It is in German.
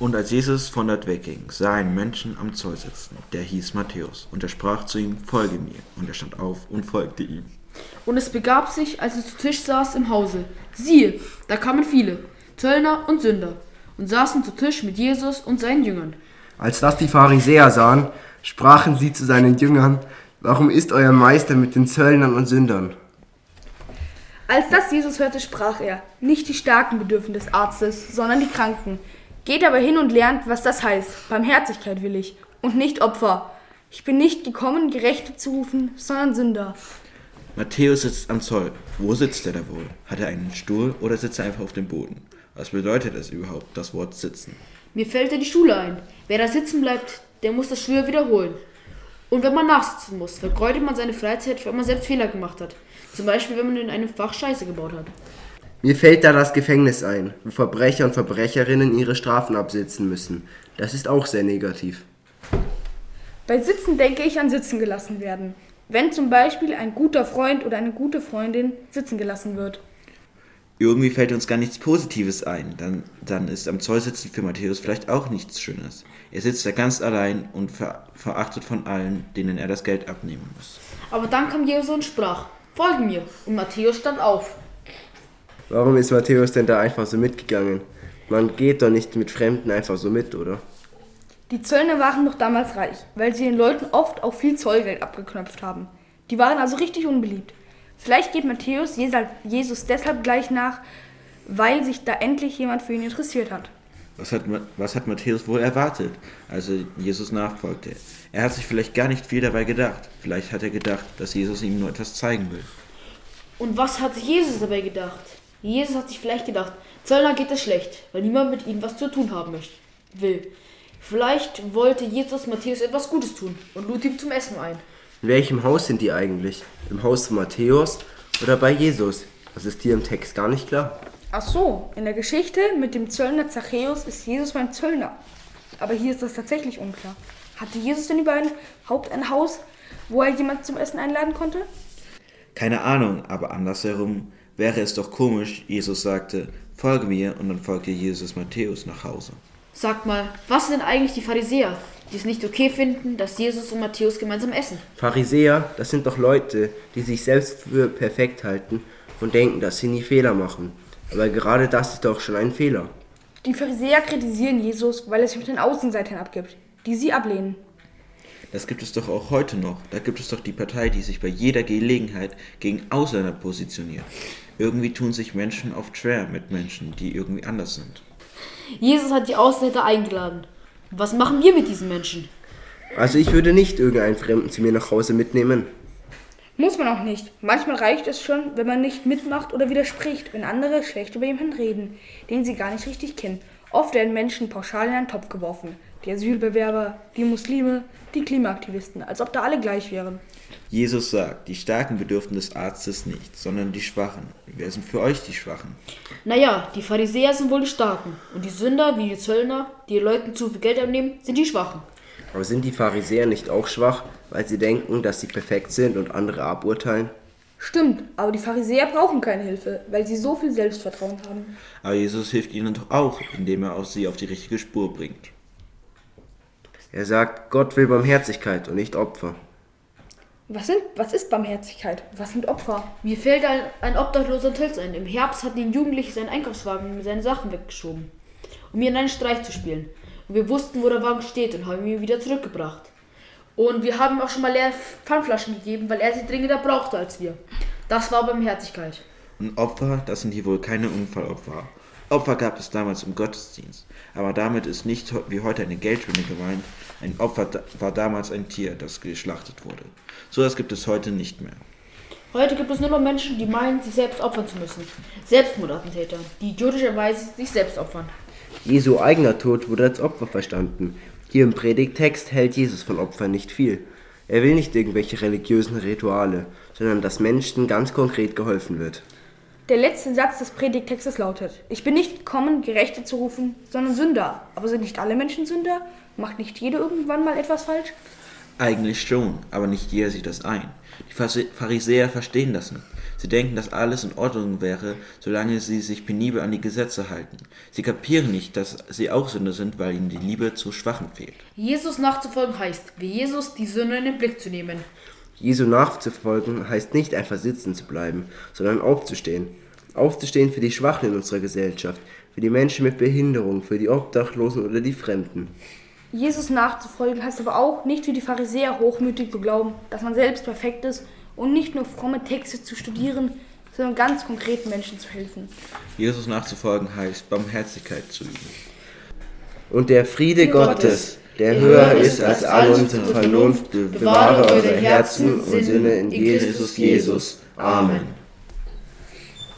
Und als Jesus von dort wegging, sah er einen Menschen am Zoll sitzen, der hieß Matthäus. Und er sprach zu ihm, folge mir. Und er stand auf und folgte ihm. Und es begab sich, als er zu Tisch saß im Hause. Siehe, da kamen viele, Zöllner und Sünder, und saßen zu Tisch mit Jesus und seinen Jüngern. Als das die Pharisäer sahen, sprachen sie zu seinen Jüngern, warum ist euer Meister mit den Zöllnern und Sündern? Als das Jesus hörte, sprach er, nicht die Starken bedürfen des Arztes, sondern die Kranken. Geht aber hin und lernt, was das heißt. Barmherzigkeit will ich und nicht Opfer. Ich bin nicht gekommen, Gerechte zu rufen, sondern Sünder. Matthäus sitzt am Zoll. Wo sitzt er da wohl? Hat er einen Stuhl oder sitzt er einfach auf dem Boden? Was bedeutet es überhaupt, das Wort sitzen? Mir fällt da die Schule ein. Wer da sitzen bleibt, der muss das früher wiederholen. Und wenn man nachsitzen muss, vergeudet man seine Freizeit, weil man selbst Fehler gemacht hat. Zum Beispiel, wenn man in einem Fach Scheiße gebaut hat. Mir fällt da das Gefängnis ein, wo Verbrecher und Verbrecherinnen ihre Strafen absitzen müssen. Das ist auch sehr negativ. Bei Sitzen denke ich an Sitzen gelassen werden. Wenn zum Beispiel ein guter Freund oder eine gute Freundin sitzen gelassen wird. Irgendwie fällt uns gar nichts Positives ein. Dann, dann ist am Zoll sitzen für Matthäus vielleicht auch nichts Schönes. Er sitzt da ganz allein und ver verachtet von allen, denen er das Geld abnehmen muss. Aber dann kam Jesus und sprach, folge mir. Und Matthäus stand auf. Warum ist Matthäus denn da einfach so mitgegangen? Man geht doch nicht mit Fremden einfach so mit, oder? Die Zöllner waren noch damals reich, weil sie den Leuten oft auch viel Zollgeld abgeknöpft haben. Die waren also richtig unbeliebt. Vielleicht geht Matthäus Jesus deshalb gleich nach, weil sich da endlich jemand für ihn interessiert hat. Was hat, was hat Matthäus wohl erwartet, als er Jesus nachfolgte? Er hat sich vielleicht gar nicht viel dabei gedacht. Vielleicht hat er gedacht, dass Jesus ihm nur etwas zeigen will. Und was hat sich Jesus dabei gedacht? Jesus hat sich vielleicht gedacht, Zöllner geht es schlecht, weil niemand mit ihm was zu tun haben möchte, will. Vielleicht wollte Jesus Matthäus etwas Gutes tun und lud ihn zum Essen ein. In welchem Haus sind die eigentlich? Im Haus von Matthäus oder bei Jesus? Das ist hier im Text gar nicht klar. Ach so, in der Geschichte mit dem Zöllner Zachäus ist Jesus beim Zöllner. Aber hier ist das tatsächlich unklar. Hatte Jesus denn überhaupt ein Haus, wo er jemand zum Essen einladen konnte? Keine Ahnung, aber andersherum wäre es doch komisch, Jesus sagte, folge mir und dann folgte Jesus Matthäus nach Hause. Sag mal, was sind eigentlich die Pharisäer, die es nicht okay finden, dass Jesus und Matthäus gemeinsam essen? Pharisäer, das sind doch Leute, die sich selbst für perfekt halten und denken, dass sie nie Fehler machen. Aber gerade das ist doch schon ein Fehler. Die Pharisäer kritisieren Jesus, weil er sich mit den Außenseitern abgibt, die sie ablehnen. Das gibt es doch auch heute noch. Da gibt es doch die Partei, die sich bei jeder Gelegenheit gegen Ausländer positioniert. Irgendwie tun sich Menschen oft schwer mit Menschen, die irgendwie anders sind. Jesus hat die Ausländer eingeladen. Was machen wir mit diesen Menschen? Also ich würde nicht irgendeinen Fremden zu mir nach Hause mitnehmen. Muss man auch nicht. Manchmal reicht es schon, wenn man nicht mitmacht oder widerspricht, wenn andere schlecht über jemanden reden, den sie gar nicht richtig kennen. Oft werden Menschen pauschal in einen Topf geworfen. Die Asylbewerber, die Muslime, die Klimaaktivisten, als ob da alle gleich wären. Jesus sagt, die Starken bedürfen des Arztes nicht, sondern die Schwachen. Wer sind für euch die Schwachen? Naja, die Pharisäer sind wohl die Starken. Und die Sünder, wie die Zöllner, die Leuten zu viel Geld abnehmen, sind die Schwachen. Aber sind die Pharisäer nicht auch schwach, weil sie denken, dass sie perfekt sind und andere aburteilen? Stimmt, aber die Pharisäer brauchen keine Hilfe, weil sie so viel Selbstvertrauen haben. Aber Jesus hilft ihnen doch auch, indem er auch sie auf die richtige Spur bringt. Er sagt, Gott will Barmherzigkeit und nicht Opfer. Was, sind, was ist Barmherzigkeit? Was sind Opfer? Mir fällt ein, ein obdachloser Tölz ein. Im Herbst hat ein Jugendliche seinen Einkaufswagen mit seinen Sachen weggeschoben, um mir einen Streich zu spielen. Und wir wussten, wo der Wagen steht und haben ihn wieder zurückgebracht. Und wir haben ihm auch schon mal leere Pfandflaschen gegeben, weil er sie dringender brauchte als wir. Das war Barmherzigkeit. Und Opfer, das sind hier wohl keine Unfallopfer. Opfer gab es damals im Gottesdienst. Aber damit ist nicht wie heute eine Geldspende gemeint. Ein Opfer war damals ein Tier, das geschlachtet wurde. So etwas gibt es heute nicht mehr. Heute gibt es nur noch Menschen, die meinen, sich selbst opfern zu müssen. Selbstmordattentäter, die idiotischerweise sich selbst opfern. Jesu eigener Tod wurde als Opfer verstanden. Hier im Predigtext hält Jesus von Opfern nicht viel. Er will nicht irgendwelche religiösen Rituale, sondern dass Menschen ganz konkret geholfen wird. Der letzte Satz des Predigtextes lautet: Ich bin nicht gekommen, Gerechte zu rufen, sondern Sünder. Aber sind nicht alle Menschen Sünder? Macht nicht jeder irgendwann mal etwas falsch? Eigentlich schon, aber nicht jeder sieht das ein. Die Pharisäer verstehen das nicht. Sie denken, dass alles in Ordnung wäre, solange sie sich penibel an die Gesetze halten. Sie kapieren nicht, dass sie auch Sünder sind, weil ihnen die Liebe zu Schwachen fehlt. Jesus nachzufolgen heißt, wie Jesus die Sünde in den Blick zu nehmen. Jesu nachzufolgen heißt nicht einfach sitzen zu bleiben, sondern aufzustehen. Aufzustehen für die Schwachen in unserer Gesellschaft, für die Menschen mit Behinderung, für die Obdachlosen oder die Fremden. Jesus nachzufolgen heißt aber auch, nicht wie die Pharisäer hochmütig zu glauben, dass man selbst perfekt ist und nicht nur fromme Texte zu studieren, sondern ganz konkret Menschen zu helfen. Jesus nachzufolgen heißt, Barmherzigkeit zu üben. Und der Friede Gottes, der höher ist als all unsere Vernunft, bewahre eure Herzen und Sinne in Jesus Jesus. Amen.